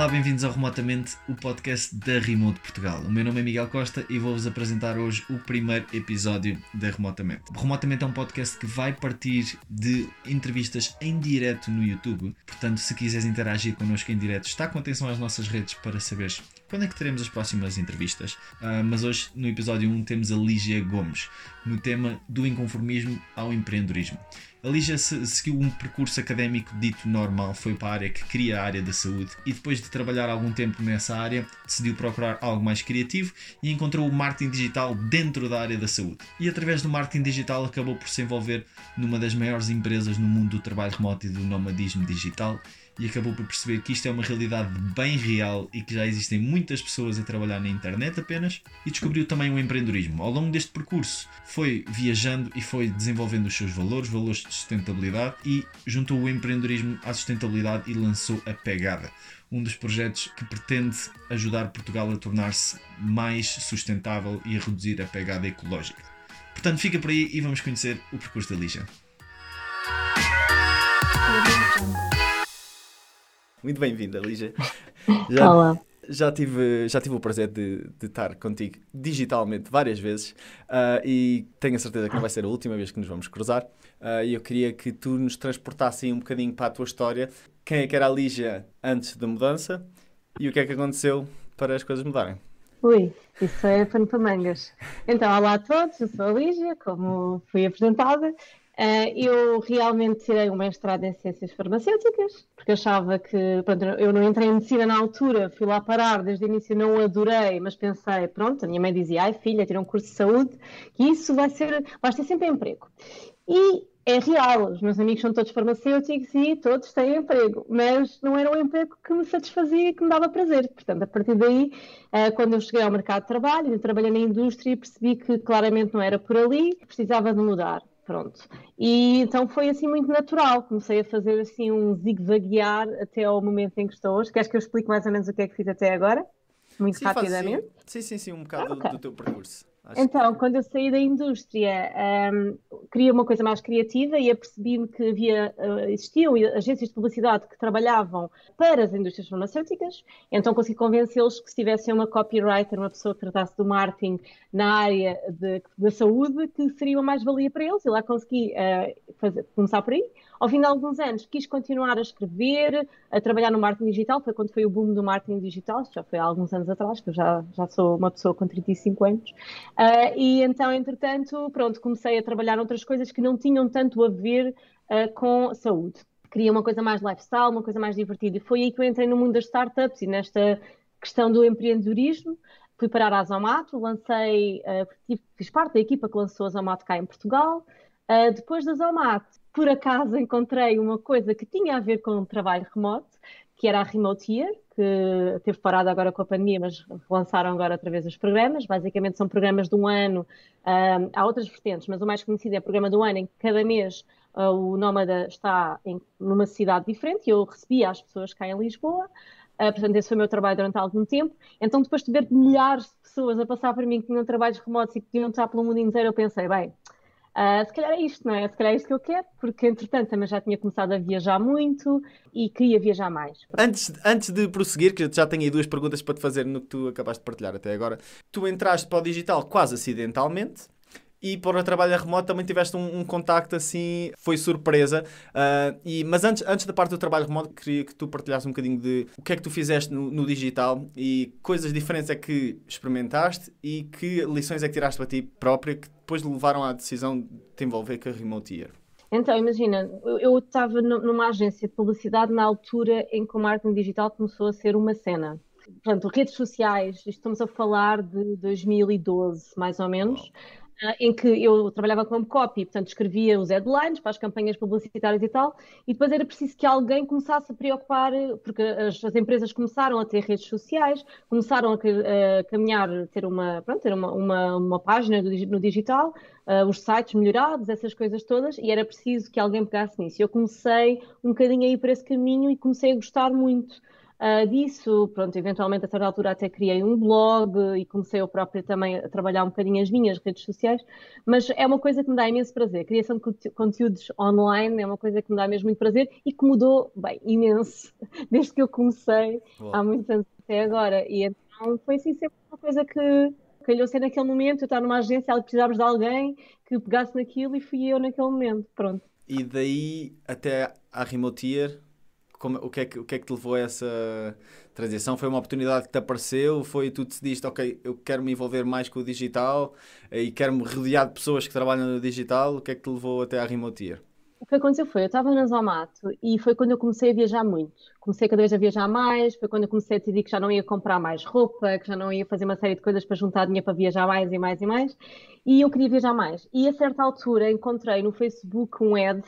Olá, bem-vindos ao Remotamente, o podcast da Remote Portugal. O meu nome é Miguel Costa e vou-vos apresentar hoje o primeiro episódio da Remotamente. Remotamente é um podcast que vai partir de entrevistas em direto no YouTube. Portanto, se quiseres interagir connosco em direto, está com atenção às nossas redes para saberes quando é que teremos as próximas entrevistas. Uh, mas hoje, no episódio 1, temos a Lígia Gomes, no tema do inconformismo ao empreendedorismo. A Lígia seguiu um percurso académico dito normal, foi para a área que queria a área da saúde e depois de trabalhar algum tempo nessa área, decidiu procurar algo mais criativo e encontrou o marketing digital dentro da área da saúde. E através do marketing digital acabou por se envolver numa das maiores empresas no mundo do trabalho remoto e do nomadismo digital e acabou por perceber que isto é uma realidade bem real e que já existem muitas pessoas a trabalhar na internet apenas e descobriu também o empreendedorismo. Ao longo deste percurso foi viajando e foi desenvolvendo os seus valores, valores de sustentabilidade e juntou o empreendedorismo à sustentabilidade e lançou a Pegada, um dos projetos que pretende ajudar Portugal a tornar-se mais sustentável e a reduzir a pegada ecológica. Portanto, fica por aí e vamos conhecer o percurso da Lígia. Muito bem-vinda, Lígia. Já, Olá. Já tive, já tive o prazer de, de estar contigo digitalmente várias vezes uh, e tenho a certeza que não vai ser a última vez que nos vamos cruzar. Uh, e eu queria que tu nos transportasse um bocadinho para a tua história. Quem é que era a Lígia antes da mudança e o que é que aconteceu para as coisas mudarem? Ui, isso é pano para mangas. Então, olá a todos, eu sou a Lígia, como fui apresentada. Uh, eu realmente tirei um mestrado em ciências farmacêuticas, porque achava que, pronto, eu não entrei em medicina na altura, fui lá parar, desde o início não adorei, mas pensei, pronto, a minha mãe dizia, ai filha, tira um curso de saúde, que isso vai ser, vai ter sempre emprego. E é real, os meus amigos são todos farmacêuticos e todos têm emprego, mas não era um emprego que me satisfazia e que me dava prazer. Portanto, a partir daí, uh, quando eu cheguei ao mercado de trabalho, eu trabalhei na indústria e percebi que claramente não era por ali, precisava de mudar. Pronto. E então foi assim muito natural. Comecei a fazer assim um zigue-zaguear até ao momento em que estou hoje. Queres que eu explique mais ou menos o que é que fiz até agora? Muito sim, rapidamente? Sim, sim, sim, um bocado okay. do, do teu percurso. Acho então, que... quando eu saí da indústria, um, queria uma coisa mais criativa e apercebi-me que havia, uh, existiam agências de publicidade que trabalhavam para as indústrias farmacêuticas, então consegui convencê-los que se tivessem uma copywriter, uma pessoa que tratasse do marketing na área da saúde, que seria uma mais-valia para eles, e lá consegui uh, fazer, começar por aí. Ao fim de alguns anos, quis continuar a escrever, a trabalhar no marketing digital, foi quando foi o boom do marketing digital, já foi há alguns anos atrás, que eu já, já sou uma pessoa com 35 anos. Uh, e então, entretanto, pronto, comecei a trabalhar outras coisas que não tinham tanto a ver uh, com saúde. Queria uma coisa mais lifestyle, uma coisa mais divertida. E foi aí que eu entrei no mundo das startups e nesta questão do empreendedorismo. Fui parar a Zomato, lancei, uh, fiz parte da equipa que lançou a Zomato cá em Portugal. Uh, depois da Zomato, por acaso encontrei uma coisa que tinha a ver com o trabalho remoto, que era a Remote Year, que teve parado agora com a pandemia, mas lançaram agora outra vez os programas. Basicamente são programas de um ano, um, há outras vertentes, mas o mais conhecido é o programa do ano, em que cada mês uh, o Nómada está em, numa cidade diferente e eu recebia as pessoas cá em Lisboa. Uh, portanto, esse foi o meu trabalho durante algum tempo. Então, depois de ver milhares de pessoas a passar por mim que tinham trabalhos remotos e que podiam estar pelo mundo inteiro, eu pensei, bem, Uh, se calhar é isto, não é? Se calhar é isto que eu quero, porque entretanto também já tinha começado a viajar muito e queria viajar mais. Antes, antes de prosseguir, que já tenho aí duas perguntas para te fazer no que tu acabaste de partilhar até agora. Tu entraste para o digital quase acidentalmente, e para o trabalho remoto também tiveste um, um contacto assim, foi surpresa. Uh, e, mas antes, antes da parte do trabalho remoto, queria que tu partilhasse um bocadinho de o que é que tu fizeste no, no digital e coisas diferentes é que experimentaste e que lições é que tiraste para ti própria que depois levaram à decisão de te envolver com a Remote Year. Então, imagina, eu estava numa agência de publicidade na altura em que o marketing digital começou a ser uma cena. Portanto, redes sociais, estamos a falar de 2012, mais ou menos. Em que eu trabalhava como copy, portanto escrevia os headlines para as campanhas publicitárias e tal, e depois era preciso que alguém começasse a preocupar, porque as, as empresas começaram a ter redes sociais, começaram a, a caminhar, ter uma, pronto, ter uma, uma, uma página no digital, uh, os sites melhorados, essas coisas todas, e era preciso que alguém pegasse nisso. Eu comecei um bocadinho a ir por esse caminho e comecei a gostar muito. Uh, disso, pronto, eventualmente a certa altura até criei um blog e comecei eu própria também a trabalhar um bocadinho as minhas redes sociais, mas é uma coisa que me dá imenso prazer. A criação de conteúdos online é uma coisa que me dá mesmo muito prazer e que mudou, bem, imenso, desde que eu comecei há muitos anos até agora. E então foi assim sempre uma coisa que calhou ser naquele momento, eu estava numa agência, precisava de alguém que pegasse naquilo e fui eu naquele momento, pronto. E daí até à Remotier, como, o, que é que, o que é que te levou a essa transição? Foi uma oportunidade que te apareceu? Foi tu decidiste, ok, eu quero me envolver mais com o digital e quero me rodear de pessoas que trabalham no digital? O que é que te levou até à Remotier? O que aconteceu foi, eu estava na Zomato e foi quando eu comecei a viajar muito. Comecei cada vez a viajar mais, foi quando eu comecei a decidir que já não ia comprar mais roupa, que já não ia fazer uma série de coisas para juntar dinheiro para viajar mais e mais e mais. E eu queria viajar mais. E a certa altura encontrei no Facebook um ad,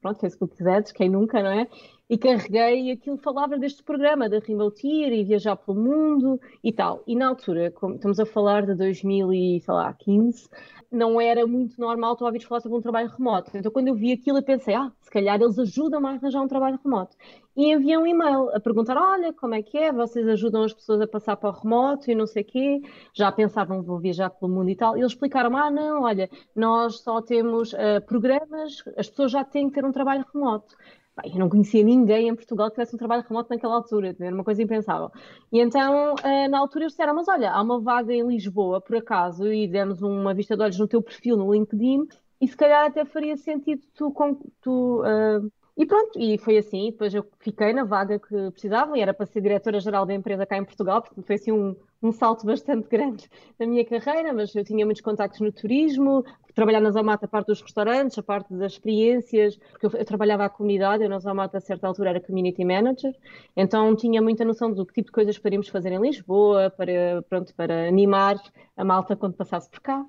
pronto, Facebook ads, quem nunca, não é? E carreguei e aquilo falava deste programa da Year e viajar pelo mundo e tal. E na altura, como estamos a falar de 2015, não era muito normal tu ouvires falar sobre um trabalho remoto. Então quando eu vi aquilo eu pensei, ah, se calhar eles ajudam a arranjar um trabalho remoto. E enviei um e-mail a perguntar, olha, como é que é? Vocês ajudam as pessoas a passar para o remoto e não sei o quê? Já pensavam, vou viajar pelo mundo e tal. E eles explicaram, ah, não, olha, nós só temos uh, programas, as pessoas já têm que ter um trabalho remoto eu não conhecia ninguém em Portugal que tivesse um trabalho remoto naquela altura, era uma coisa impensável. E então, eh, na altura, eles disseram: Mas olha, há uma vaga em Lisboa, por acaso, e demos uma vista de olhos no teu perfil no LinkedIn, e se calhar até faria sentido tu, tu uh, e pronto, e foi assim. Depois eu fiquei na vaga que precisava e era para ser diretora-geral da empresa cá em Portugal, portanto foi assim um, um salto bastante grande na minha carreira, mas eu tinha muitos contactos no turismo, trabalhar na Zomata a parte dos restaurantes, a parte das experiências, porque eu, eu trabalhava à comunidade, eu na Zomata a certa altura era community manager, então tinha muita noção do que tipo de coisas poderíamos fazer em Lisboa, para, pronto, para animar a malta quando passasse por cá.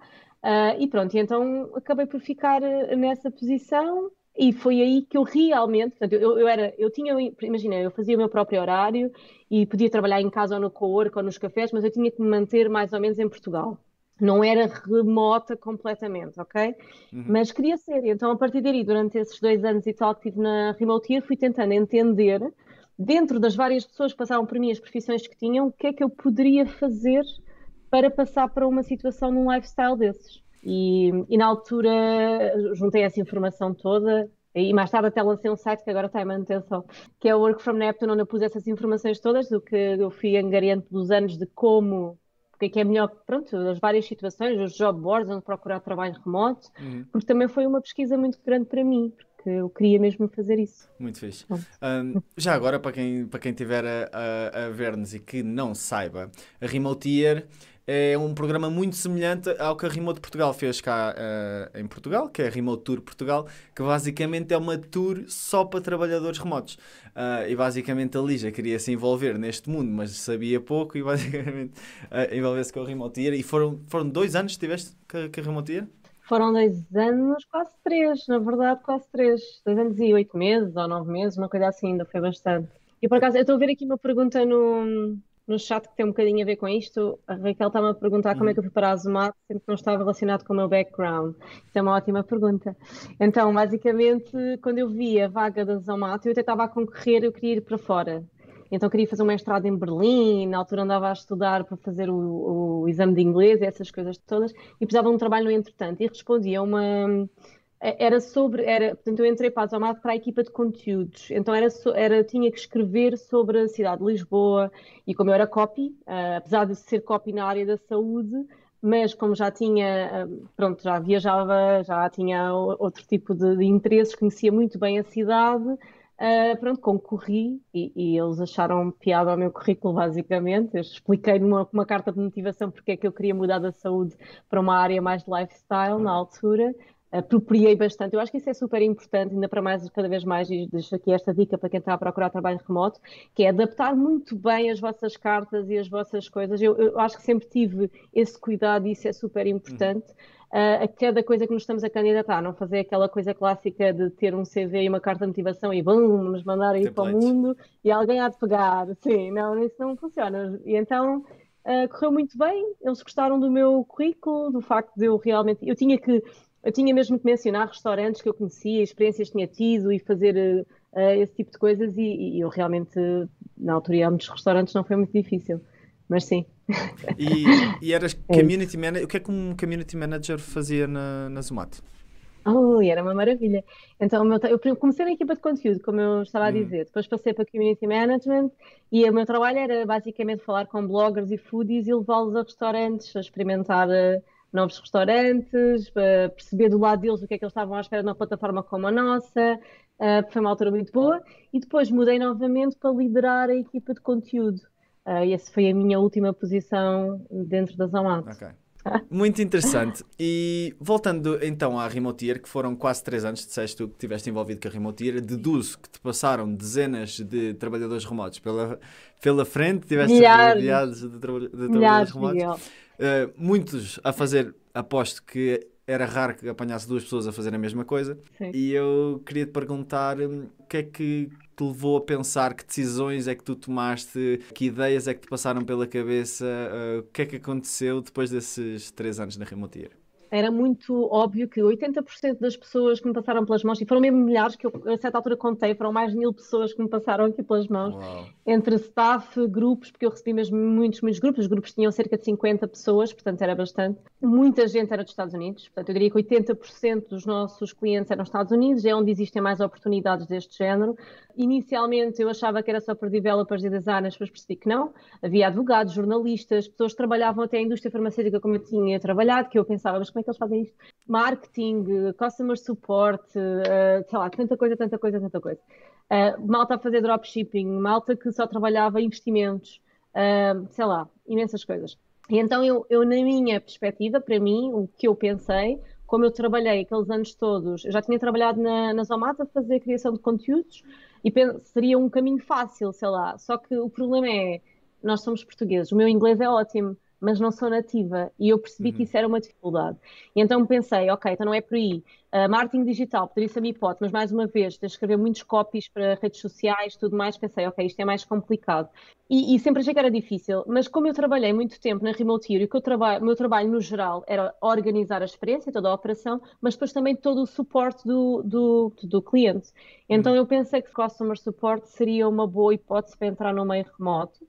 Uh, e pronto, e então acabei por ficar nessa posição e foi aí que eu realmente, portanto, eu, eu era, eu tinha, imagina, eu fazia o meu próprio horário e podia trabalhar em casa ou no co-work ou nos cafés, mas eu tinha que me manter mais ou menos em Portugal. Não era remota completamente, ok? Uhum. Mas queria ser. Então, a partir daí, durante esses dois anos e tal que estive na Remote Year, fui tentando entender, dentro das várias pessoas que passaram por mim, as profissões que tinham, o que é que eu poderia fazer para passar para uma situação num lifestyle desses. E, e, na altura juntei essa informação toda e mais tarde até lancei um site que agora está em manutenção, que é o Work from Neptune, onde eu pus essas informações todas, do que eu fui angariando pelos anos de como, porque é que é melhor, pronto, as várias situações, os job boards, onde procurar trabalho remoto, uhum. porque também foi uma pesquisa muito grande para mim, porque eu queria mesmo fazer isso. Muito fixe. Um, já agora, para quem, para quem estiver a, a, a ver-nos e que não saiba, a Remote Year é um programa muito semelhante ao que a Remote Portugal fez cá uh, em Portugal, que é a Remote Tour Portugal, que basicamente é uma tour só para trabalhadores remotos. Uh, e basicamente a Lígia queria se envolver neste mundo, mas sabia pouco e basicamente uh, envolveu-se com a Remote Year. E foram, foram dois anos que tiveste com a, Remote Year? Foram dois anos, quase três, na verdade, quase três. Dois anos e oito meses ou nove meses, uma coisa assim, ainda foi bastante. E por acaso, eu estou a ver aqui uma pergunta no, no chat que tem um bocadinho a ver com isto. A Raquel está-me a perguntar como é que eu fui para a Azumato, sendo que não estava relacionado com o meu background. Isso é uma ótima pergunta. Então, basicamente, quando eu vi a vaga da Azumato, eu até estava a concorrer, eu queria ir para fora. Então queria fazer um mestrado em Berlim, na altura andava a estudar para fazer o, o exame de inglês, essas coisas todas, e precisava de um trabalho no entretanto. E respondi a uma era sobre, era, portanto, eu entrei para a Zomat para a equipa de conteúdos, então era, era, tinha que escrever sobre a cidade de Lisboa, e como eu era copy, uh, apesar de ser copy na área da saúde, mas como já tinha, uh, pronto, já viajava, já tinha outro tipo de, de interesses, conhecia muito bem a cidade, uh, pronto, concorri, e, e, eles acharam piada ao meu currículo, basicamente, eu expliquei numa uma carta de motivação porque é que eu queria mudar da saúde para uma área mais de lifestyle na altura, apropriei bastante. Eu acho que isso é super importante, ainda para mais, cada vez mais, e deixo aqui esta dica para quem está a procurar trabalho remoto, que é adaptar muito bem as vossas cartas e as vossas coisas. Eu, eu acho que sempre tive esse cuidado e isso é super importante. Uh, a cada coisa que nos estamos a candidatar, não fazer aquela coisa clássica de ter um CV e uma carta de motivação e bum, nos mandar ir para o mundo e alguém há de pegar. Sim, não, isso não funciona. E então. Uh, correu muito bem, eles gostaram do meu currículo, do facto de eu realmente. Eu tinha que eu tinha mesmo que mencionar restaurantes que eu conhecia, experiências que tinha tido e fazer uh, esse tipo de coisas e, e, eu realmente na altura ia muitos restaurantes, não foi muito difícil, mas sim. E, e eras É community manager, o que é que um community manager fazia na, na Zomato? Oh, e era uma maravilha. Então, eu comecei na equipa de conteúdo, como eu estava a Hum. dizer. Depois passei para Community Management e o meu trabalho era basicamente falar com bloggers e foodies e levá-los a restaurantes, a experimentar eh, novos restaurantes, para perceber do lado deles o que é que eles estavam à espera numa plataforma como a nossa. Eh, foi uma altura muito boa. E depois mudei novamente para liderar a equipa de conteúdo. Eh, e essa foi a minha última posição dentro da Zomato. Muito interessante. E voltando então à Remotier, que foram quase 3 anos, disseste tu que estiveste envolvido com a Remotier, deduzo que te passaram dezenas de trabalhadores remotos pela, pela frente, tiveste Milhares. de, traba- de trabalhadores remotos. Uh, muitos a fazer, aposto que era raro que apanhasse duas pessoas a fazer a mesma coisa. Sim. E eu queria te perguntar hum, o que é que te levou a pensar, que decisões é que tu tomaste, que ideias é que te passaram pela cabeça, uh, o que é que aconteceu depois desses três anos na Remotier? Era muito óbvio que 80% das pessoas que me passaram pelas mãos, e foram mesmo milhares, que eu a certa altura contei, foram mais de mil pessoas que me passaram aqui pelas mãos, Uau. entre staff, grupos, porque eu recebi mesmo muitos, muitos grupos, os grupos tinham cerca de 50 pessoas, portanto era bastante. Muita gente era dos Estados Unidos, portanto eu diria que 80% dos nossos clientes eram Estados Unidos, é onde existem mais oportunidades deste género. Inicialmente eu achava que era só para developers e designers, depois percebi que não. Havia advogados, jornalistas, pessoas que trabalhavam até a indústria farmacêutica como eu tinha trabalhado, que eu pensava, mas como é que eles fazem isto? Marketing, customer support, eh, sei lá, tanta coisa, tanta coisa, tanta coisa. Uh, malta a fazer dropshipping, malta que só trabalhava investimentos, uh, sei lá, imensas coisas. E então eu, eu, na minha perspectiva, para mim, o que eu pensei, como eu trabalhei aqueles anos todos, eu já tinha trabalhado na, na Zomato a fazer criação de conteúdos e seria um caminho fácil, sei lá. Só que o problema é, nós somos portugueses, o meu inglês é ótimo, mas não sou nativa e eu percebi Uhum. que isso era uma dificuldade. E então pensei, ok, então não é por aí. Uh, marketing digital poderia ser a minha hipótese, mas mais uma vez, de escrever muitos copies para redes sociais, tudo mais, pensei, ok, isto é mais complicado. E, e sempre achei que era difícil, mas como eu trabalhei muito tempo na Remote e o traba- meu trabalho no geral era organizar a experiência, toda a operação, mas depois também todo o suporte do, do, do cliente. Então eu pensei que Customer Support seria uma boa hipótese para entrar no meio remoto.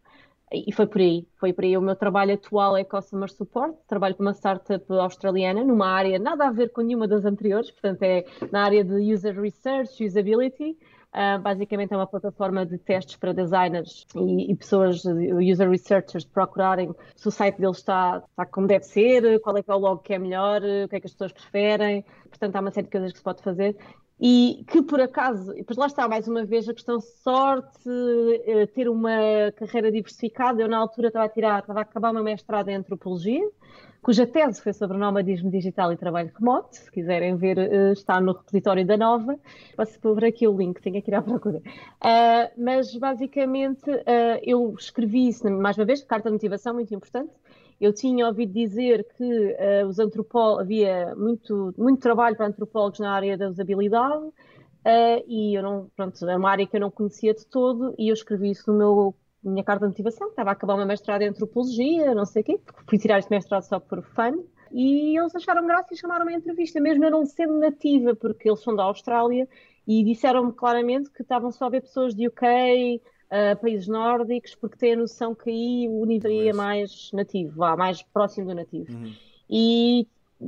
E foi por aí, foi por aí. O meu trabalho atual é Customer Support, trabalho para uma startup australiana, numa área nada a ver com nenhuma das anteriores, portanto é na área de User Research, Usability. Uh, basicamente é uma plataforma de testes para designers e, e pessoas, user researchers, procurarem se o site deles está, está como deve ser, qual é que é o logo que é melhor, o que é que as pessoas preferem. Portanto, há uma série de coisas que se pode fazer e que por acaso, depois lá está mais uma vez a questão sorte, eh, ter uma carreira diversificada. Eu na altura estava a tirar, estava a acabar uma mestrado em antropologia, cuja tese foi sobre nomadismo digital e trabalho remoto. Se quiserem ver, eh, está no repositório da Nova. Posso pôr aqui o link, tenho que ir à procura. Uh, mas basicamente uh, eu escrevi isso, mais uma vez, carta de motivação, muito importante. Eu tinha ouvido dizer que uh, os antropólogos, havia muito, muito trabalho para antropólogos na área da usabilidade uh, e eu não, pronto, é uma área que eu não conhecia de todo e eu escrevi isso no meu minha carta de motivação, estava a acabar uma mestrado em antropologia, não sei o quê, porque fui tirar este mestrado só por fun e eles acharam graça e chamaram-me a entrevista, mesmo eu não sendo nativa, porque eles são da Austrália e disseram-me claramente que estavam só a ver pessoas de UK, Uh, países nórdicos, porque têm a noção que aí o nível é mais nativo, vá, mais próximo do nativo. Uhum. E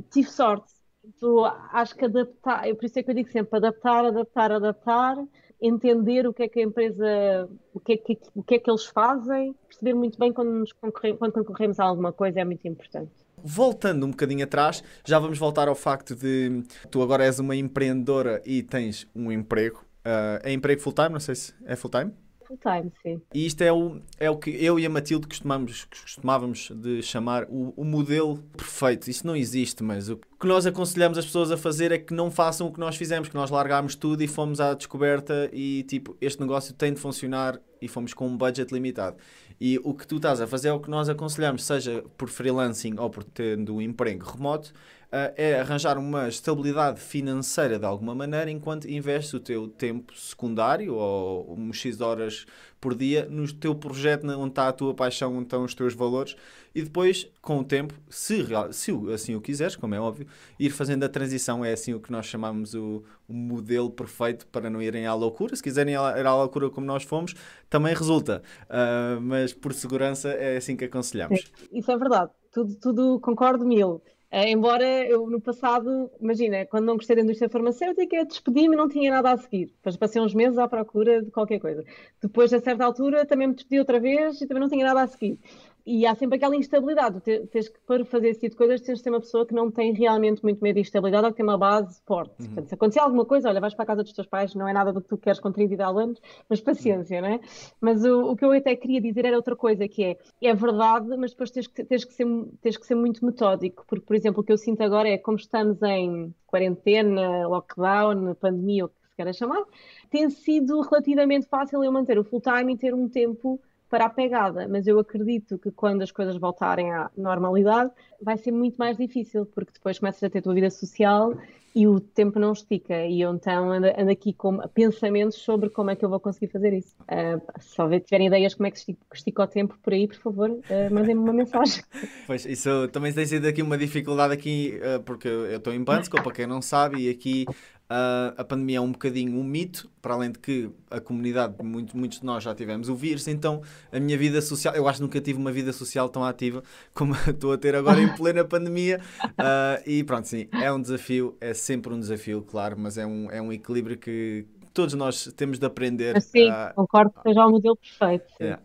tive sorte. Então, acho que adaptar, por isso é que eu digo sempre, adaptar, adaptar, adaptar, entender o que é que a empresa, o que é que, o que, é que eles fazem, perceber muito bem quando, nos concorre, quando concorremos a alguma coisa é muito importante. Voltando um bocadinho atrás, já vamos voltar ao facto de tu agora és uma empreendedora e tens um emprego. Uh, é emprego full-time? Não sei se é full-time? Full time, sim. E isto é o, é o que eu e a Matilde costumamos, costumávamos de chamar o, o, modelo perfeito. Isso não existe, mas o que nós aconselhamos as pessoas a fazer é que não façam o que nós fizemos, que nós largámos tudo e fomos à descoberta e tipo, este negócio tem de funcionar e fomos com um budget limitado. E o que tu estás a fazer é o que nós aconselhamos, seja por freelancing ou por tendo um emprego remoto, uh, é arranjar uma estabilidade financeira de alguma maneira enquanto investes o teu tempo secundário ou um X horas por dia no teu projeto, onde está a tua paixão, onde estão os teus valores, e depois, com o tempo, se, se assim o quiseres, como é óbvio, ir fazendo a transição é assim o que nós chamamos o, o modelo perfeito para não irem à loucura. Se quiserem ir à loucura como nós fomos, também resulta, uh, mas por segurança é assim que aconselhamos. Isso é verdade, tudo, tudo concordo mil. Uh, embora eu no passado, imagina, quando não gostei da indústria farmacêutica, despedi-me e não tinha nada a seguir. Depois passei uns meses à procura de qualquer coisa. Depois, a certa altura, também me despedi outra vez e também não tinha nada a seguir e há sempre aquela instabilidade. Tens que, para fazer esse tipo de coisas, tens de ser uma pessoa que não tem realmente muito medo de instabilidade ou que tem uma base forte. Uhum. Portanto, se acontecer alguma coisa, olha, vais para a casa dos teus pais, não é nada do que tu queres com 30 e tal anos, mas paciência, uhum. né? Mas o, o, que eu até queria dizer era outra coisa, que é, é verdade, mas depois tens que, tens que, ser, tens que ser muito metódico, porque, por exemplo, o que eu sinto agora é, como estamos em quarentena, lockdown, pandemia, o que se queira chamar, tem sido relativamente fácil eu manter o full-time e ter um tempo para a pegada, mas eu acredito que quando as coisas voltarem à normalidade vai ser muito mais difícil, porque depois começas a ter a tua vida social e o tempo não estica, e eu então ando, ando aqui com pensamentos sobre como é que eu vou conseguir fazer isso. Uh, se tiverem ideias como é que estica, estica o tempo por aí, por favor, uh, mandem-me uma mensagem. Pois, isso também tem sido aqui uma dificuldade aqui, uh, porque eu estou em Bansko, para quem não sabe, e aqui Uh, a pandemia é um bocadinho um mito, para além de que a comunidade, muito, muitos de nós já tivemos o vírus, então a minha vida social, eu acho que nunca tive uma vida social tão ativa como estou a ter agora em plena pandemia. Uh, e pronto, sim, é um desafio, é sempre um desafio, claro, mas é um, é um equilíbrio que todos nós temos de aprender. Sim, concordo que seja o modelo perfeito. Yeah.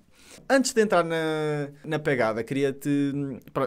Antes de entrar na, na pegada, queria-te.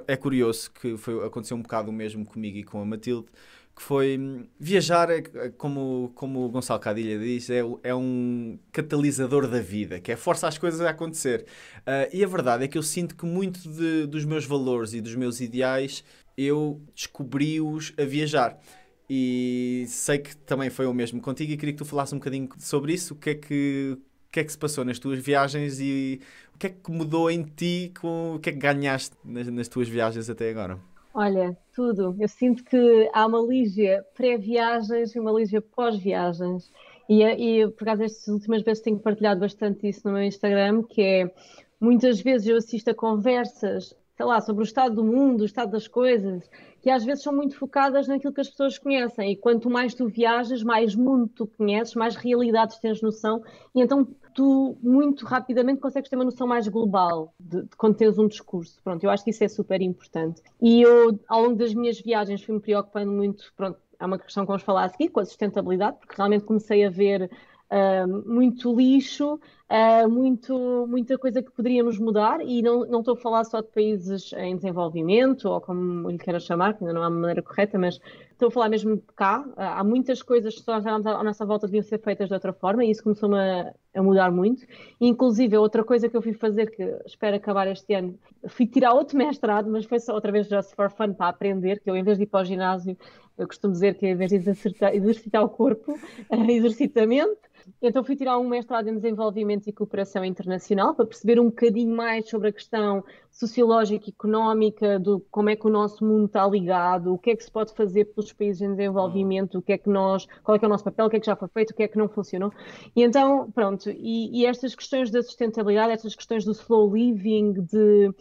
É curioso que foi, aconteceu um bocado o mesmo comigo e com a Matilde que foi hum, viajar, é, é como, como o Gonçalo Cadilha diz, é, é um catalisador da vida, que é força as coisas a acontecer. Uh, e a verdade é que eu sinto que muito de, dos meus valores e dos meus ideais eu descobri-os a viajar. E sei que também foi o mesmo contigo e queria que tu falasse um bocadinho sobre isso. O que é que, o que, é que se passou nas tuas viagens e o que é que mudou em ti, com, o que é que ganhaste nas, nas tuas viagens até agora? Olha, tudo. Eu sinto que há uma Lígia pré-viagens e uma Lígia pós-viagens. E, e por causa destas últimas vezes tenho partilhado bastante isso no meu Instagram, que é muitas vezes eu assisto a conversas, sei lá, sobre o estado do mundo, o estado das coisas, que às vezes são muito focadas naquilo que as pessoas conhecem. E quanto mais tu viajas, mais mundo tu conheces, mais realidades tens noção. E então tu muito rapidamente consegues ter uma noção mais global de, de quando tens um discurso. Pronto, eu acho que isso é super importante. E eu, ao longo das minhas viagens, fui-me preocupando muito, pronto, é uma questão que vamos falar a seguir, com a sustentabilidade, porque realmente comecei a ver uh, muito lixo, uh, muito, muita coisa que poderíamos mudar, e não, não estou a falar só de países em desenvolvimento, ou como lhe queira chamar, que ainda não há uma maneira correta, mas estou a falar mesmo cá. Há muitas coisas que nós à nossa volta deviam ser feitas de outra forma, e isso começou-me a, a, mudar muito. inclusive, outra coisa que eu fui fazer, que espero acabar este ano, fui tirar outro mestrado, mas foi só outra vez just for fun, para aprender, que eu, em vez de ir para o ginásio, eu costumo dizer que em vez de exercitar, o corpo, exercitamento, então fui tirar um mestrado em desenvolvimento e cooperação internacional para perceber um bocadinho mais sobre a questão sociológica e económica do como é que o nosso mundo está ligado, o que é que se pode fazer pelos países em desenvolvimento, o que é que nós, qual é que é o nosso papel, o que é que já foi feito, o que é que não funcionou. E então, pronto, e, e estas questões da sustentabilidade, estas questões do slow living, de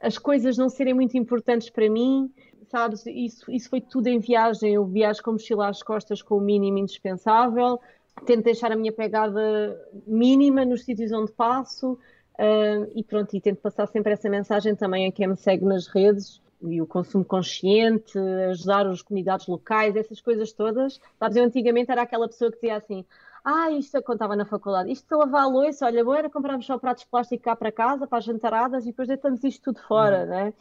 as coisas não serem muito importantes para mim, sabes, isso, isso foi tudo em viagem. Eu viajo com mochila às costas com o mínimo indispensável, tento deixar a minha pegada mínima nos sítios onde passo uh, e pronto, e tento passar sempre essa mensagem também a quem me segue nas redes e o consumo consciente, ajudar as comunidades locais, essas coisas todas. Sabes, eu antigamente era aquela pessoa que dizia assim, ah, isto quando estava na faculdade, isto de lavar a louça, olha, bom era comprarmos só pratos de plástico cá para casa, para as jantaradas e depois deitamos isto tudo fora, uhum. né?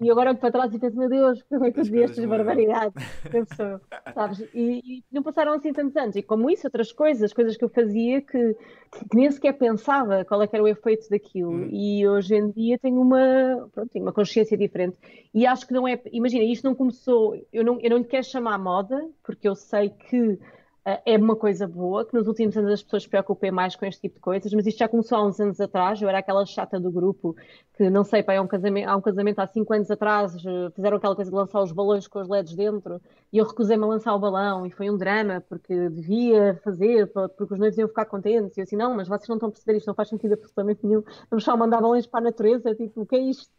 E agora olho para trás e penso, meu Deus, como é que eu vi estas barbaridades? Pensou, sabes? E, e, não passaram assim tantos anos. E como isso, outras coisas, coisas que eu fazia que, que nem sequer pensava qual é era o efeito daquilo. Hum. E hoje em dia tenho uma, pronto, tenho uma consciência diferente. E acho que não é. Imagina, isto não começou. Eu não, eu não lhe quero chamar moda, porque eu sei que é uma coisa boa, que nos últimos anos as pessoas se preocupem mais com este tipo de coisas, mas isto já começou há uns anos atrás, eu era aquela chata do grupo que, não sei, pai, há um casamento, há um casamento há cinco anos atrás, eh, fizeram aquela coisa de lançar os balões com os LEDs dentro, e eu recusei-me a lançar o balão, e foi um drama, porque devia fazer, porque os noivos iam ficar contentes, e eu assim, não, mas vocês não estão a perceber isto, não faz sentido absolutamente nenhum, vamos só mandar balões para a natureza, tipo, o que é isto?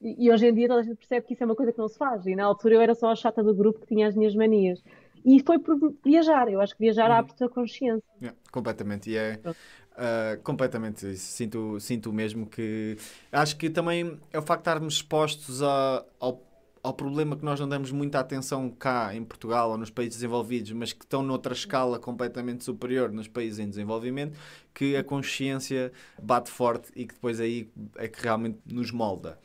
E, e hoje em dia toda a gente percebe que isso é uma coisa que não se faz, e na altura eu era só a chata do grupo que tinha as minhas manias. E foi por viajar. Eu acho que viajar uhum. abre a consciência. Yeah, completamente. E é uh, completamente isso. Sinto, sinto mesmo que. Acho que também é o facto de estarmos expostos a, ao, ao problema que nós não damos muita atenção cá em Portugal ou nos países desenvolvidos, mas que estão noutra escala completamente superior nos países em desenvolvimento, que a consciência bate forte e que depois aí é que realmente nos molda.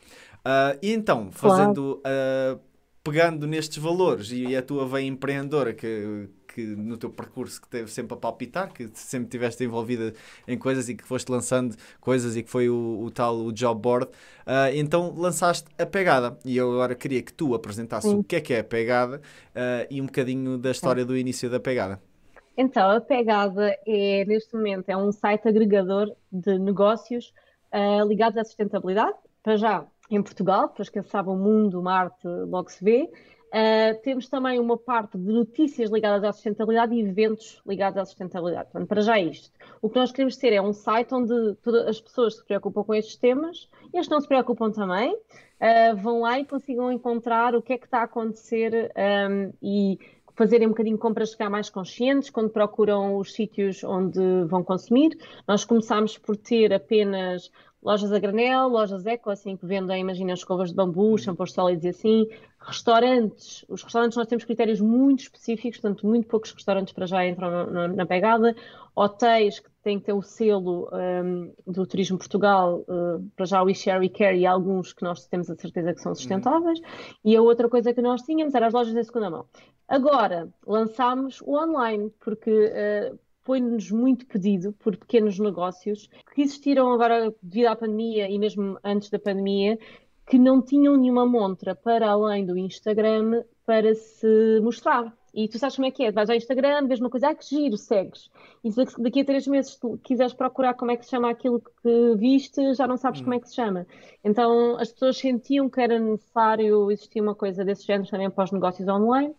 Uh, e então, fazendo. Claro. Uh, pegando nestes valores e a tua veia empreendedora que, que no teu percurso que teve sempre a palpitar, que sempre estiveste envolvida em coisas e que foste lançando coisas e que foi o, o tal o job board, uh, então lançaste a pegada. E eu agora queria que tu apresentasses Sim. o que é que é a pegada uh, e um bocadinho da história do início da pegada. Então, a Pegada é, neste momento, é um site agregador de negócios uh, ligados à sustentabilidade. Para já, em Portugal, para quem sabe o mundo, Marte, logo se vê. Uh, temos também uma parte de notícias ligadas à sustentabilidade e eventos ligados à sustentabilidade. Portanto, para já isto. O que nós queremos ter é um site onde todas as pessoas se preocupam com estes temas e as que não se preocupam também uh, vão lá e consigam encontrar o que é que está a acontecer um, e fazerem um bocadinho compras ficar mais conscientes quando procuram os sítios onde vão consumir. Nós começámos por ter apenas lojas a granel, lojas eco, assim, que vendem, imagina, escovas de bambu, uhum. shampoos sólidos e assim, restaurantes. Os restaurantes nós temos critérios muito específicos, portanto, muito poucos restaurantes para já entram na, na, pegada. Hotéis que têm que ter o selo um, do Turismo Portugal, uh, para já o eShare e Care e alguns que nós temos a certeza que são uhum. sustentáveis. Uhum. E a outra coisa que nós tínhamos era as lojas de segunda mão. Agora, lançámos o online, porque uh, foi-nos muito pedido por pequenos negócios que existiram agora devido à pandemia e mesmo antes da pandemia, que não tinham nenhuma montra para além do Instagram para se mostrar. E tu sabes como é que é? Vais ao Instagram, vês uma coisa, ah, que giro, segues. E daqui a três meses tu quiseres procurar como é que se chama aquilo que viste, já não sabes hum. como é que se chama. Então as pessoas sentiam que era necessário existir uma coisa desse género também para os negócios online.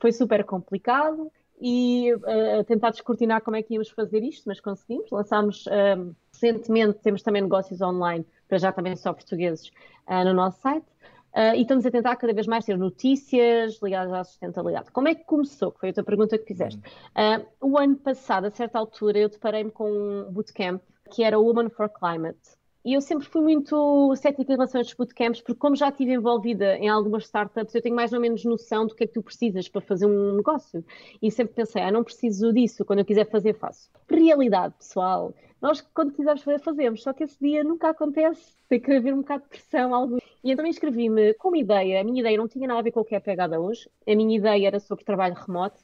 Foi super complicado e uh, tentar descortinar como é que íamos fazer isto, mas conseguimos. Lançámos uh, recentemente, temos também negócios online, para já também só portugueses, uh, no nosso site. Uh, e estamos a tentar cada vez mais ter notícias ligadas à sustentabilidade. Como é que começou? Que foi a tua pergunta que fizeste. Uh, o ano passado, a certa altura, eu deparei-me com um bootcamp que era Woman for Climate. E eu sempre fui muito cética em relação a estes bootcamps, porque como já estive envolvida em algumas startups, eu tenho mais ou menos noção do que é que tu precisas para fazer um negócio. E sempre pensei, ah, não preciso disso, quando eu quiser fazer, faço. Realidade, pessoal, nós quando quisermos fazer, fazemos, só que esse dia nunca acontece, tem que haver um bocado de pressão, algo. E então inscrevi-me com uma ideia, a minha ideia não tinha nada a ver com o que é pegada hoje, a minha ideia era sobre trabalho remoto,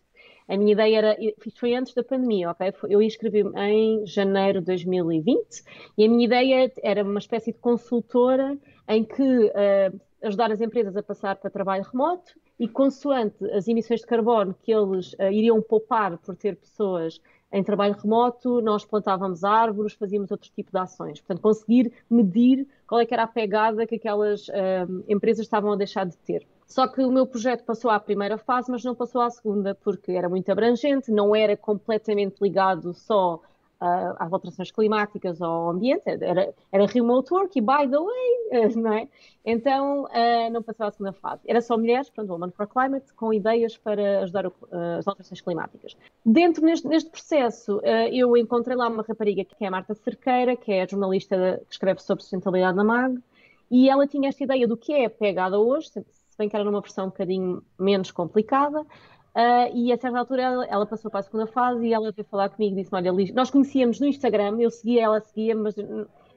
a minha ideia era, isto foi antes da pandemia, ok? Eu inscrevi-me em janeiro de 2020 e a minha ideia era uma espécie de consultora em que uh, ajudar as empresas a passar para trabalho remoto e consoante as emissões de carbono que eles uh, iriam poupar por ter pessoas em trabalho remoto, nós plantávamos árvores, fazíamos outro tipo de ações. Portanto, conseguir medir qual é que era a pegada que aquelas uh, empresas estavam a deixar de ter. Só que o meu projeto passou à primeira fase, mas não passou à segunda, porque era muito abrangente, não era completamente ligado só uh, às alterações climáticas ou ao ambiente, era, era remote work e by the way, uh, não é? Então uh, não passou à segunda fase. Era só mulheres, portanto, Woman for Climate, com ideias para ajudar o, as alterações climáticas. Dentro neste, neste processo, eu encontrei lá uma rapariga que é a Marta Cerqueira, que é jornalista que escreve sobre sustentabilidade na MAG, e ela tinha esta ideia do que é pegada hoje, se bem que era numa versão um bocadinho menos complicada. Uh, e a certa altura ela, ela, passou para a segunda fase e ela veio falar comigo e disse: Olha, Liz, nós conhecíamos no Instagram, eu seguia, ela seguia, mas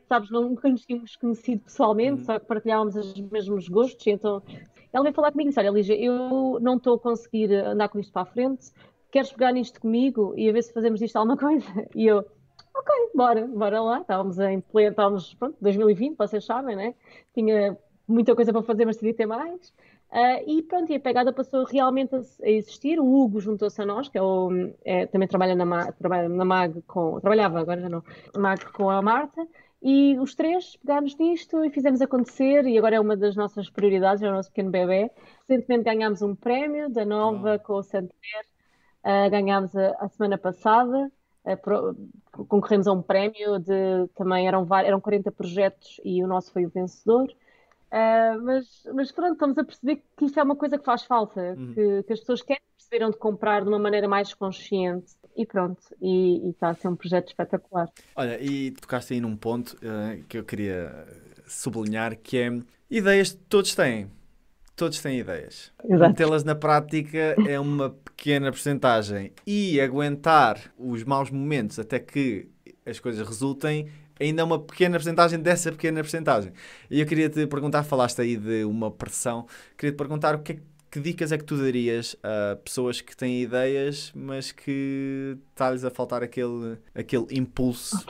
sabes, nunca nos tínhamos conhecido pessoalmente, uhum. só que partilhávamos os mesmos gostos. Então ela veio falar comigo e disse: Olha, Lígia, eu não estou a conseguir andar com isto para a frente, queres pegar nisto comigo e a ver se fazemos isto alguma coisa? E eu, ok, bora, bora lá. Estávamos em pleno, estávamos, pronto, 2020, vocês sabem, né? Tinha muita coisa para fazer, mas queria ter mais. Uh, e pronto, e a pegada passou realmente a, a existir. O Hugo juntou-se a nós, que é o, é, também trabalha na, MAG, trabalha na MAG com. Trabalhava agora já não. MAG com a Marta. E os três pegámos nisto e fizemos acontecer, e agora é uma das nossas prioridades, é o nosso pequeno bebê. Recentemente ganhámos um prémio da Nova com o Santander, uh, ganhámos a, a, semana passada, uh, pro, concorremos a um prémio de também eram, eram 40 projetos e o nosso foi o vencedor. Uh, mas, mas pronto, estamos a perceber que isto é uma coisa que faz falta, uhum. que, que, as pessoas querem perceber onde comprar de uma maneira mais consciente e pronto, e, está a ser um projeto espetacular. Olha, e tocaste aí num ponto uh, que eu queria sublinhar que é ideias todos têm. Todos têm ideias. Metê-las na prática é uma pequena porcentagem e aguentar os maus momentos até que as coisas resultem ainda uma pequena porcentagem dessa pequena porcentagem. E eu queria te perguntar, falaste aí de uma pressão, queria te perguntar o que, é, que dicas é que tu darias a pessoas que têm ideias, mas que está-lhes a faltar aquele, aquele impulso?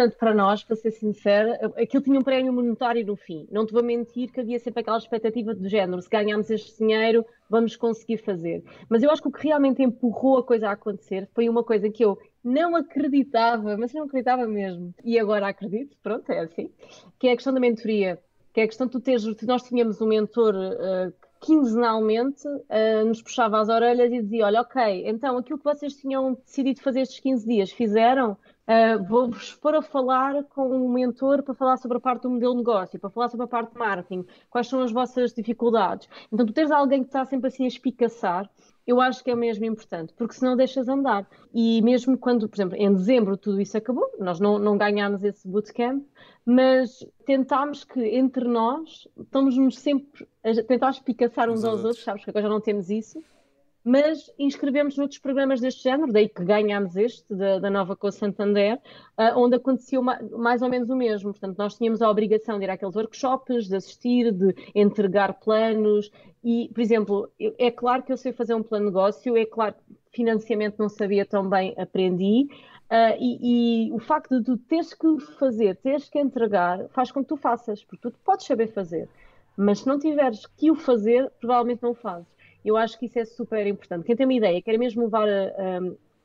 Importante para nós, para ser sincera, aquilo tinha um prémio monetário no fim. Não te vou mentir que havia sempre aquela expectativa do género, se ganharmos este dinheiro, vamos conseguir fazer. Mas eu acho que o que realmente empurrou a coisa a acontecer foi uma coisa que eu não acreditava, mas não acreditava mesmo. E agora acredito, pronto, é assim, que é a questão da mentoria. Que é a questão de tu teres, nós tínhamos um mentor uh, quinzenalmente uh, nos puxava as orelhas e dizia: Olha, ok, então aquilo que vocês tinham decidido fazer estes 15 dias, fizeram? Uh, Vou-vos pôr a falar com um mentor para falar sobre a parte do modelo de negócio, para falar sobre a parte de marketing, quais são as vossas dificuldades. Então, tu teres alguém que está sempre assim a espicaçar eu acho que é mesmo importante, porque senão deixas andar. E mesmo quando, por exemplo, em dezembro tudo isso acabou, nós não, não ganhámos esse bootcamp, mas tentámos que entre nós, estamos-nos sempre a tentar espicaçar uns aos outros, sabes que agora já não temos isso, mas inscrevemos noutros programas deste género, daí que ganhámos este, da, da Nova com Santander, uh, onde aconteceu ma mais ou menos o mesmo. Portanto, nós tínhamos a obrigação de ir àqueles workshops, de assistir, de entregar planos. E, por exemplo, é claro que eu sei fazer um plano de negócio, é claro que financiamento não sabia tão bem, aprendi. Uh, e, e, o facto de tu teres que fazer, teres que entregar, faz com que tu faças, porque tu podes saber fazer. Mas se não tiveres que o fazer, provavelmente não o fazes. Eu acho que isso é super importante. Quem tem uma ideia, quer mesmo levar a,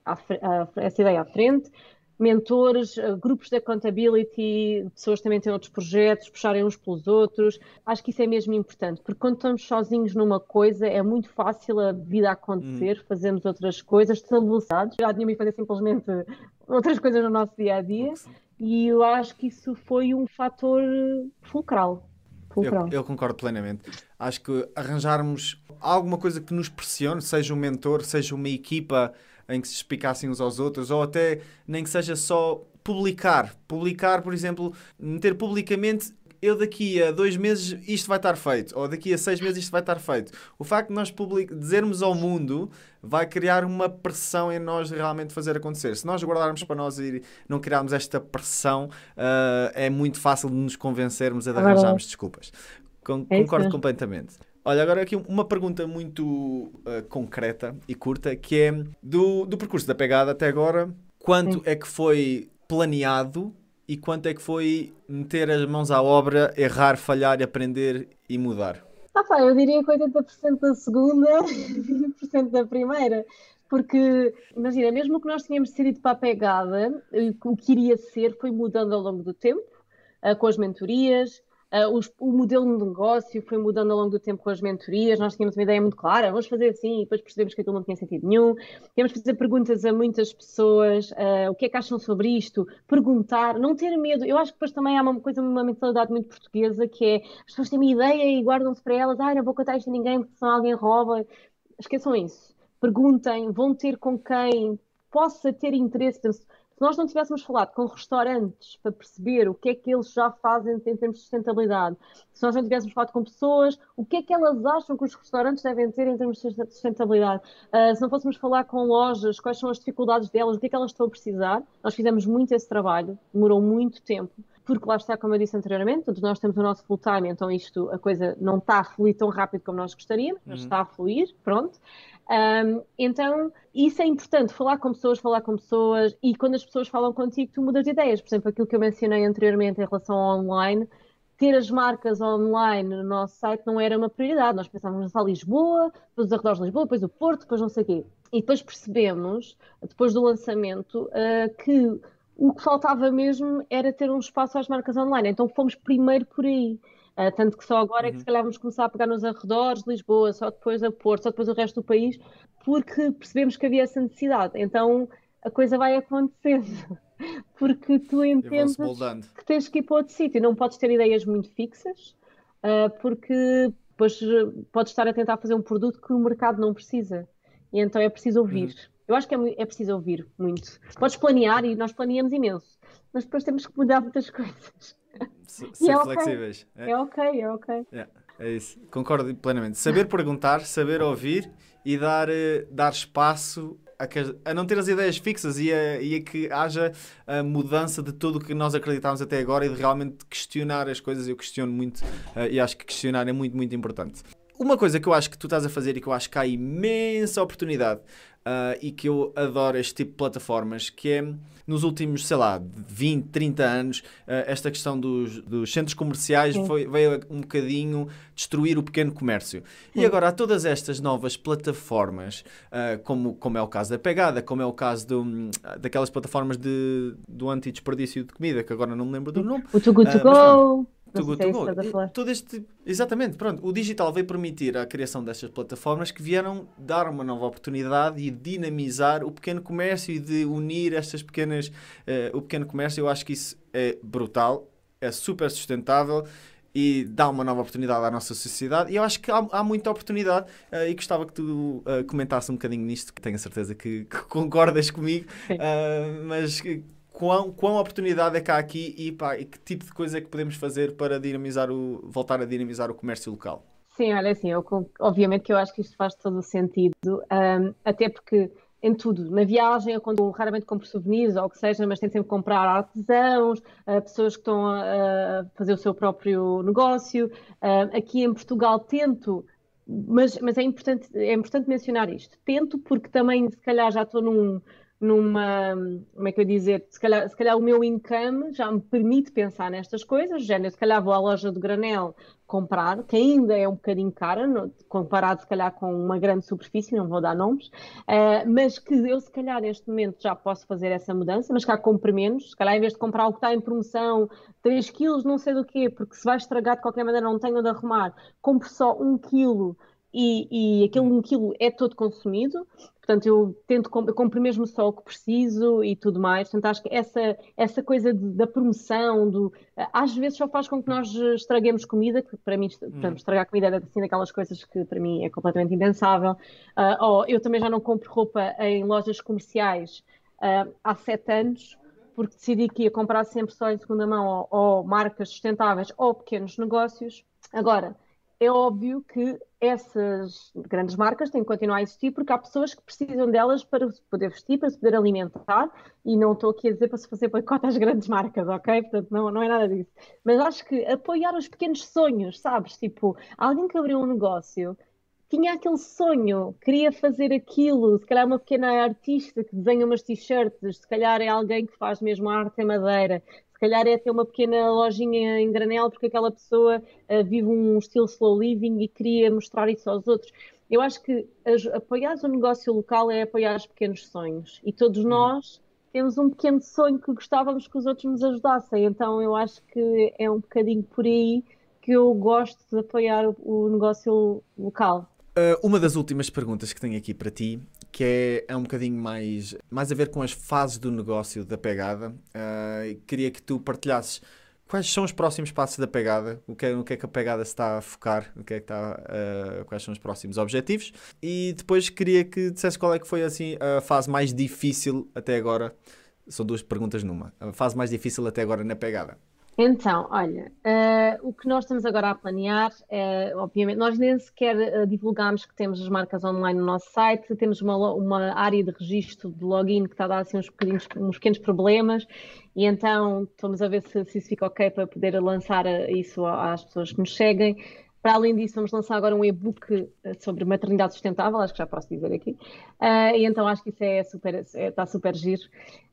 a, a, essa ideia à frente, mentores, grupos de accountability, pessoas também têm outros projetos, puxarem uns pelos outros. Acho que isso é mesmo importante, porque quando estamos sozinhos numa coisa é muito fácil a vida acontecer, hum. fazemos outras coisas, estabilizados. Já tínhamos fazer simplesmente outras coisas no nosso dia a dia. E eu acho que isso foi um fator fulcral. Eu, eu, concordo plenamente. Acho que arranjarmos alguma coisa que nos pressione, seja um mentor, seja uma equipa em que se explicassem uns aos outros, ou até nem que seja só publicar. Publicar, por exemplo, meter publicamente eu daqui a dois meses isto vai estar feito, ou daqui a seis meses isto vai estar feito. O facto de nós dizermos ao mundo vai criar uma pressão em nós realmente fazer acontecer. Se nós guardarmos para nós e não criarmos esta pressão, uh, é muito fácil de nos convencermos a de arranjarmos desculpas. Con é concordo completamente. Olha, agora aqui uma pergunta muito uh, concreta e curta, que é do, do percurso da pegada até agora, quanto Sim. é que foi planeado e quanto é que foi meter as mãos à obra, errar, falhar, aprender e mudar? Ah, pá, eu diria que 80% da segunda e 20% da primeira. Porque, imagina, mesmo que nós tínhamos decidido para a pegada, o que iria ser foi mudando ao longo do tempo, uh, com as mentorias, Uh, o modelo de negócio foi mudando ao longo do tempo com as mentorias. Nós tínhamos uma ideia muito clara, vamos fazer assim, e depois percebemos que aquilo não tinha sentido nenhum. Temos que fazer perguntas a muitas pessoas: uh, o que é que acham sobre isto? Perguntar, não ter medo. Eu acho que depois também há uma coisa, uma mentalidade muito portuguesa que é as pessoas têm uma ideia e guardam-se para elas: ah, não vou contar isto a ninguém porque senão alguém rouba. Esqueçam isso. Perguntem, vão ter com quem possa ter interesse. Se nós não tivéssemos falado com restaurantes para perceber o que é que eles já fazem em termos de sustentabilidade, se nós não tivéssemos falado com pessoas, o que é que elas acham que os restaurantes devem ter em termos de sustentabilidade, uh, se não fôssemos falar com lojas, quais são as dificuldades delas, o que é que elas estão a precisar, nós fizemos muito esse trabalho, demorou muito tempo porque lá está, como eu disse anteriormente, todos nós temos o nosso full time, então isto, a coisa não está a fluir tão rápido como nós gostaríamos, mas uhum. está a fluir, pronto. Um, então, isso é importante, falar com pessoas, falar com pessoas, e quando as pessoas falam contigo, tu mudas de ideias. Por exemplo, aquilo que eu mencionei anteriormente em relação ao online, ter as marcas online no nosso site não era uma prioridade. Nós pensávamos só Lisboa, depois os arredores de Lisboa, depois o Porto, depois não sei o quê. E depois percebemos, depois do lançamento, uh, que o que faltava mesmo era ter um espaço às marcas online. Então fomos primeiro por aí. Uh, tanto que só agora uhum. é que uhum. se calhar vamos começar a pegar nos arredores de Lisboa, só depois a Porto, só depois o resto do país, porque percebemos que havia essa necessidade. Então a coisa vai acontecendo. Porque tu entendes que tens que ir para outro sítio. Não podes ter ideias muito fixas, uh, porque depois podes estar a tentar fazer um produto que o mercado não precisa. E então é preciso ouvir. Uhum. Eu acho que é, é preciso ouvir muito. Podes planear e nós planeamos imenso, mas depois temos que mudar muitas coisas. Ser é flexíveis. Okay. É. é ok, é ok. É, é isso. Concordo plenamente. Saber perguntar, saber ouvir e dar, eh, dar espaço a, que, a, não ter as ideias fixas e a, e a, que haja a mudança de tudo o que nós acreditámos até agora e de realmente questionar as coisas. Eu questiono muito uh, e acho que questionar é muito, muito importante. Uma coisa que eu acho que tu estás a fazer e que eu acho que há imensa oportunidade uh, e que eu adoro este tipo de plataformas, que é nos últimos, sei lá, 20, 30 anos, uh, esta questão dos, dos centros comerciais foi, veio um bocadinho destruir o pequeno comércio. Sim. E agora há todas estas novas plataformas, uh, como, como é o caso da Pegada, como é o caso do, daquelas plataformas de, do anti-desperdício de comida, que agora não me lembro do nome. O Too Good To Go. Tugo, tugo. Todo este, exatamente, pronto. O digital veio permitir a criação destas plataformas que vieram dar uma nova oportunidade e dinamizar o pequeno comércio e de unir estas pequenas. Uh, o pequeno comércio, eu acho que isso é brutal, é super sustentável e dá uma nova oportunidade à nossa sociedade. E eu acho que há, há muita oportunidade uh, e gostava que tu uh, comentasse um bocadinho nisto, que tenho a certeza que, que concordas comigo, mas quão, quão oportunidade é que há aqui e, pá, e que tipo de coisa é que podemos fazer para dinamizar o, voltar a dinamizar o comércio local? Sim, olha, assim, eu, obviamente que eu acho que isto faz todo o sentido, um, até porque em tudo, na viagem, eu raramente compro souvenirs ou o que seja, mas tento sempre comprar artesãos, uh, pessoas que estão a, a, fazer o seu próprio negócio. Uh, aqui em Portugal tento mas, mas é, importante, é importante mencionar isto. Tento porque também, se calhar, já estou num, numa, como é que eu dizer, se calhar, se calhar o meu income já me permite pensar nestas coisas, género, se calhar vou à loja do granel comprar, que ainda é um bocadinho cara, comparado se calhar com uma grande superfície, não vou dar nomes, uh, mas que eu se calhar neste momento já posso fazer essa mudança, mas cá compre menos, se calhar em vez de comprar o que está em promoção, 3 quilos, não sei do quê, porque se vai estragar de qualquer maneira não tenho de arrumar, compro só 1 quilo e, e aquele 1 quilo é todo consumido, Portanto, eu tento, eu compro mesmo só o que preciso e tudo mais. Portanto, acho que essa, essa coisa de, da promoção, do, às vezes só faz com que nós estraguemos comida, que para mim, hum. estragar comida é assim daquelas coisas que para mim é completamente impensável. Uh, oh, eu também já não compro roupa em lojas comerciais uh, há sete anos, porque decidi que ia comprar sempre só em segunda mão ou, ou marcas sustentáveis ou pequenos negócios. Agora, é óbvio que essas grandes marcas têm que continuar a existir porque há pessoas que precisam delas para se poder vestir, para se poder alimentar e não estou aqui a dizer para se fazer boicote às grandes marcas, ok? Portanto, não, não é nada disso. Mas acho que apoiar os pequenos sonhos, sabes? Tipo, alguém que abriu um negócio tinha aquele sonho, queria fazer aquilo, se calhar uma pequena artista que desenha umas t-shirts, se calhar é alguém que faz mesmo arte em madeira, calhar é ter uma pequena lojinha em granel porque aquela pessoa uh, vive um estilo slow living e queria mostrar isso aos outros. Eu acho que apoiar o negócio local é apoiar os pequenos sonhos e todos uhum. nós temos um pequeno sonho que gostávamos que os outros nos ajudassem, então eu acho que é um bocadinho por aí que eu gosto de apoiar o, negócio local. Uh, uma das últimas perguntas que tenho aqui para ti que é, é um bocadinho mais, mais a ver com as fases do negócio da pegada. Uh, queria que tu partilhasses quais são os próximos passos da pegada, o que é, o que, é que a pegada está a focar, o que é que está, uh, quais são os próximos objetivos e depois queria que dissesse qual é que foi assim a fase mais difícil até agora. São duas perguntas numa. A fase mais difícil até agora na pegada. Então, olha, uh, o que nós estamos agora a planear, é, obviamente, nós nem sequer uh, que temos as marcas online no nosso site, temos uma, uma área de registro de login que está a dar assim, uns, uns pequenos problemas, e então estamos a ver se, se, isso fica ok para poder lançar isso às pessoas que nos seguem. Para além disso, vamos lançar agora um e-book eh, sobre maternidade sustentável, acho que já posso dizer aqui. Uh, e então acho que isso é super, é, está super giro.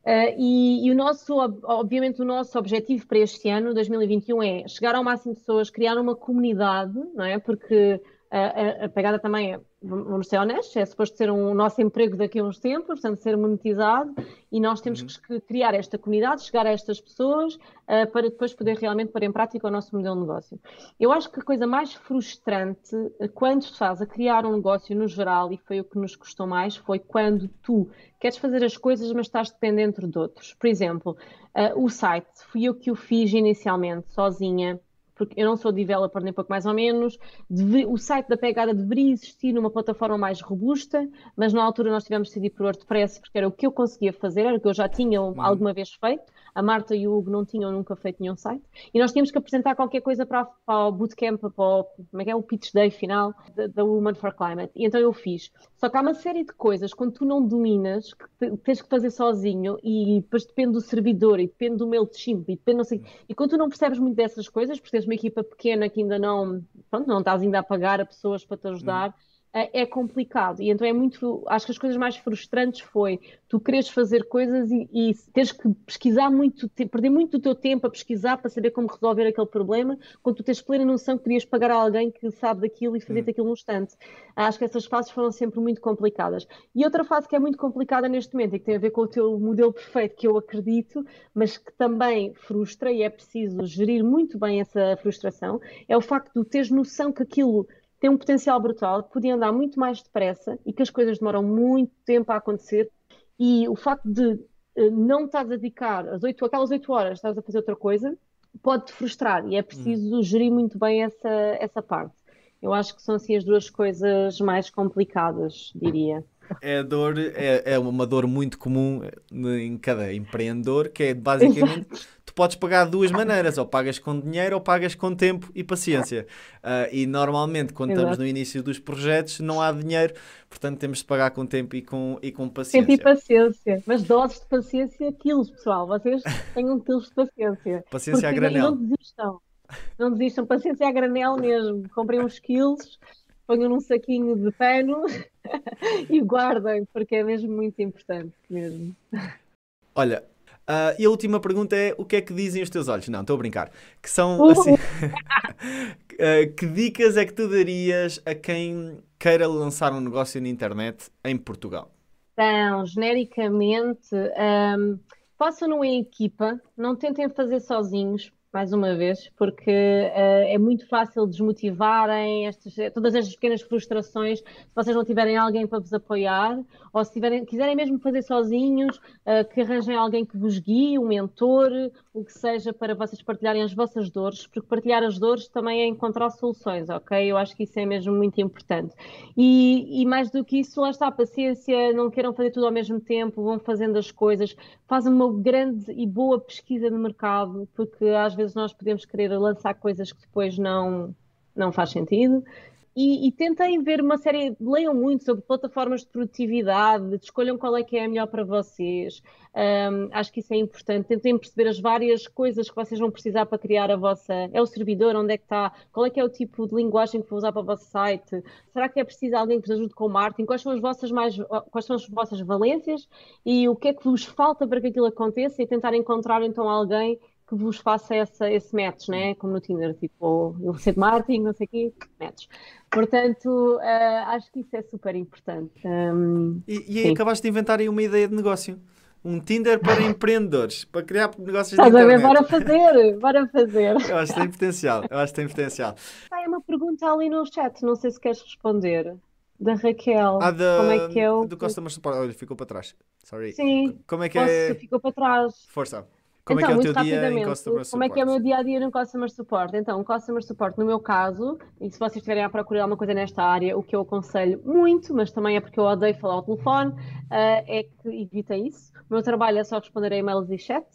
Uh, e, e, o nosso, obviamente, o nosso objetivo para este ano, 2021, é chegar ao máximo de pessoas, criar uma comunidade, não é? Porque a, a, pegada também é, vamos ser honestos, é suposto ser um nosso emprego daqui a uns tempos, portanto, ser monetizado, e nós temos uhum. que criar esta comunidade, chegar a estas pessoas, uh, para depois poder realmente pôr em prática o nosso modelo de negócio. Eu acho que a coisa mais frustrante uh, quando se faz a criar um negócio no geral, e foi o que nos custou mais, foi quando tu queres fazer as coisas, mas estás dependente de outros. Por exemplo, uh, o site, fui eu que o fiz inicialmente, sozinha, porque eu não sou developer nem pouco mais ou menos. Deve, o site da Pegada deveria existir numa plataforma mais robusta, mas na altura nós tivemos de decidir por WordPress porque era o que eu conseguia fazer, era o que eu já tinha alguma vez feito. A Marta e o Hugo não tinham nunca feito nenhum site. E nós tínhamos que apresentar qualquer coisa para, para o bootcamp, para o, como é que é, o pitch day final da Woman for Climate. E então eu fiz. Só que há uma série de coisas, quando tu não dominas, que tens que fazer sozinho e depois depende do servidor e depende do MailChimp e depende não sei... E quando tu não percebes muito dessas coisas, porque uma equipa pequena que ainda não, pronto, não estás ainda a pagar a pessoas para te ajudar, hum é, é complicado. E então é muito. Acho que as coisas mais frustrantes foi tu queres fazer coisas e, e teres que pesquisar muito, perder muito do teu tempo a pesquisar para saber como resolver aquele problema, quando tu tens plena noção que querias pagar a alguém que sabe daquilo e fazer-te hum. aquilo num instante. Acho que essas fases foram sempre muito complicadas. E outra fase que é muito complicada neste momento e que tem a ver com o teu modelo perfeito, que eu acredito, mas que também frustra e é preciso gerir muito bem essa frustração, é o facto de teres noção que aquilo tem um potencial brutal, que podia andar muito mais depressa e que as coisas demoram muito tempo a acontecer. E o facto de uh, não estás a dedicar as 8, aquelas 8 horas, estás a fazer outra coisa, pode-te frustrar e é preciso hum. gerir muito bem essa, essa parte. Eu acho que são assim as duas coisas mais complicadas, diria. É dor, é, é uma dor muito comum em cada empreendedor, que é basicamente Exato tu podes pagar de duas maneiras, ou pagas com dinheiro ou pagas com tempo e paciência. Uh, e normalmente, quando Exato. estamos no início dos projetos, não há dinheiro, portanto temos de pagar com tempo e com, e com paciência. Tempo e paciência, mas doses de paciência, quilos, pessoal. Vocês tenham quilos de paciência. Paciência Porque a granel. Não desistam. Não desistam, paciência a granel mesmo. Comprem uns quilos, ponham num saquinho de pano e guardem, porque é mesmo muito importante mesmo. Olha, Uh, e a última pergunta é: o que é que dizem os teus olhos? Não, estou a brincar. Que são assim. uh, que dicas é que tu darias a quem queira lançar um negócio na internet em Portugal? Então, genericamente, um, façam no em equipa, não tentem fazer sozinhos, mais uma vez, porque uh, é muito fácil desmotivarem estas, todas estas pequenas frustrações se vocês não tiverem alguém para vos apoiar, ou se tiverem, quiserem mesmo fazer sozinhos, uh, que arranjem alguém que vos guie, um mentor, o que seja, para vocês partilharem as vossas dores, porque partilhar as dores também é encontrar soluções, ok? Eu acho que isso é mesmo muito importante. E, e mais do que isso, lá está a paciência, não queiram fazer tudo ao mesmo tempo, vão fazendo as coisas, fazem uma grande e boa pesquisa de mercado, porque às vezes nós podemos querer lançar coisas que depois não, não faz sentido. E, e, tentem ver uma série, leiam muito sobre plataformas de produtividade, escolham qual é que é a melhor para vocês. Um, acho que isso é importante. Tentem perceber as várias coisas que vocês vão precisar para criar a vossa. É o servidor, onde é que está? Qual é que é o tipo de linguagem que vou usar para o vosso site? Será que é preciso alguém que vos ajude com o marketing? Quais são as vossas mais, quais são as vossas valências e o que é que vos falta para que aquilo aconteça e tentar encontrar então alguém que vos faça essa, esse match, né? como no Tinder, tipo, eu sei de marketing, não sei o quê, match. Portanto, uh, acho que isso é super importante. Um, e, e acabaste de inventar aí uma ideia de negócio. Um Tinder para empreendedores, para criar negócios Estás a ver? Bora fazer, bora fazer. Eu acho que tem potencial, eu acho que tem potencial. Tem uma pergunta ali no chat, não sei se queres responder. Da Raquel. Ah, da, Como é que é o... do Customer Support. Olha, ficou para trás. Sorry. Sim. Como é que é? Ficou para trás. Força. Como então, é que é o teu dia em Customer Support? Como é que é o meu dia a dia no Customer Support? Então, o Customer Support, no meu caso, e se vocês estiverem a procurar alguma coisa nesta área, o que eu aconselho muito, mas também é porque eu odeio falar ao telefone, uh, é que evitem isso. O meu trabalho é só responder a e-mails e chat.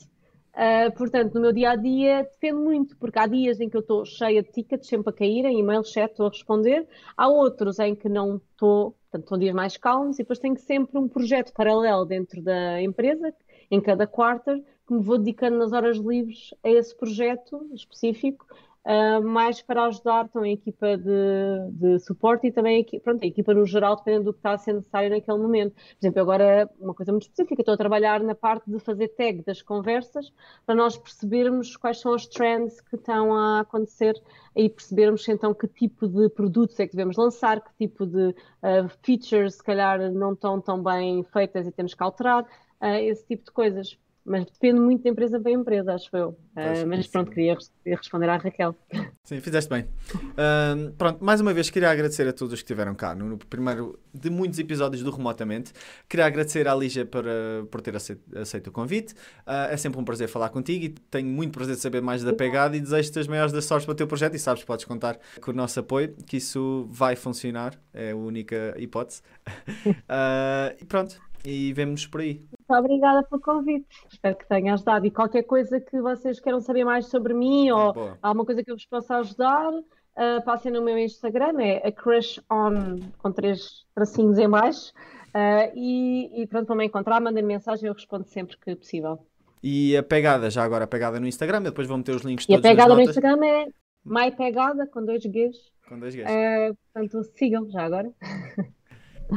Uh, portanto, no meu dia a dia depende muito, porque há dias em que eu estou cheia de tickets sempre a caírem, e-mail, chat, estou a responder. Há outros em que não estou, portanto, são dias mais calmos, e depois tenho sempre um projeto paralelo dentro da empresa, em cada quarter, que me vou dedicando nas horas livres a esse projeto específico uh, mais para ajudar então, a equipa de, de suporte e também a pronto, a equipa no geral, dependendo do que está a ser necessário naquele momento. Por exemplo, agora uma coisa muito específica, estou a trabalhar na parte de fazer tag das conversas para nós percebermos quais são as trends que estão a acontecer e percebermos então que tipo de produtos é que devemos lançar, que tipo de uh, features se calhar não estão tão bem feitas e temos que alterar, uh, esse tipo de coisas mas depende muito de empresa para empresa, acho eu. Uh, mas pronto, queria, queria, responder à Raquel. Sim, fizeste bem. Uh, pronto, mais uma vez queria agradecer a todos os que estiveram cá no, no, primeiro de muitos episódios do Remotamente. Queria agradecer à Lígia por, por ter aceito, aceito o convite. Uh, é sempre um prazer falar contigo e tenho muito prazer de saber mais da pegada e desejo-te as maiores das sortes para o teu projeto e sabes, podes contar com o nosso apoio, que isso vai funcionar, é a única hipótese. Ah, e pronto, e vemos por aí. Muito obrigada pelo convite. Espero que tenha ajudado. E qualquer coisa que vocês queiram saber mais sobre mim ou Boa. alguma coisa que eu vos possa ajudar, uh, passem no meu Instagram, é a Crush On, com três tracinhos em baixo. Uh, e, e pronto, para me encontrar, mandem mensagem, eu respondo sempre que possível. E a pegada, já agora a pegada no Instagram, depois vão meter os links todos E a pegada no Instagram é My Pegada, com dois Gs. Com dois Gs. Uh, portanto, sigam já agora.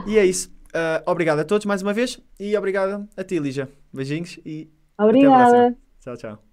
E é isso. Uh, obrigado a todos mais uma vez e obrigado a ti, Lígia. Beijinhos e Obrigada. Tchau, tchau.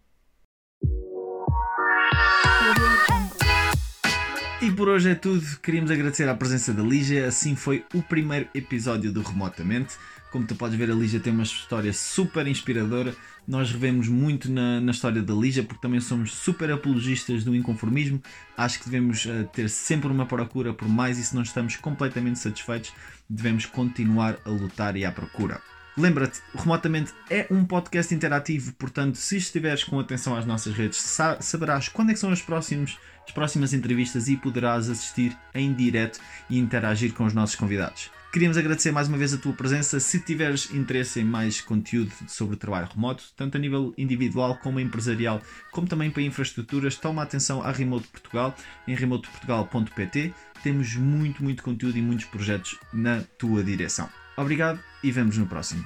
E por hoje é tudo. Queríamos agradecer a presença da Lígia. Assim foi o primeiro episódio do Remotamente. Como tu podes ver, a Lígia tem uma história super inspiradora. Nós revemos muito na, na história da Lígia, porque também somos super apologistas do inconformismo. Acho que devemos uh, ter sempre uma procura por mais e se não estamos completamente satisfeitos, devemos continuar a lutar e à procura. Lembra-te, remotamente é um podcast interativo, portanto, se estiveres com atenção às nossas redes, saberás quando é são as, próximos, as próximas entrevistas e poderás assistir em direto e interagir com os nossos convidados. Queríamos agradecer mais uma vez a tua presença. Se tiveres interesse em mais conteúdo sobre trabalho remoto, tanto a nível individual como empresarial, como também para infraestruturas, toma atenção à Remote Portugal em remoteportugal.pt. Temos muito, muito conteúdo e muitos projetos na tua direção. Obrigado e vemos no próximo.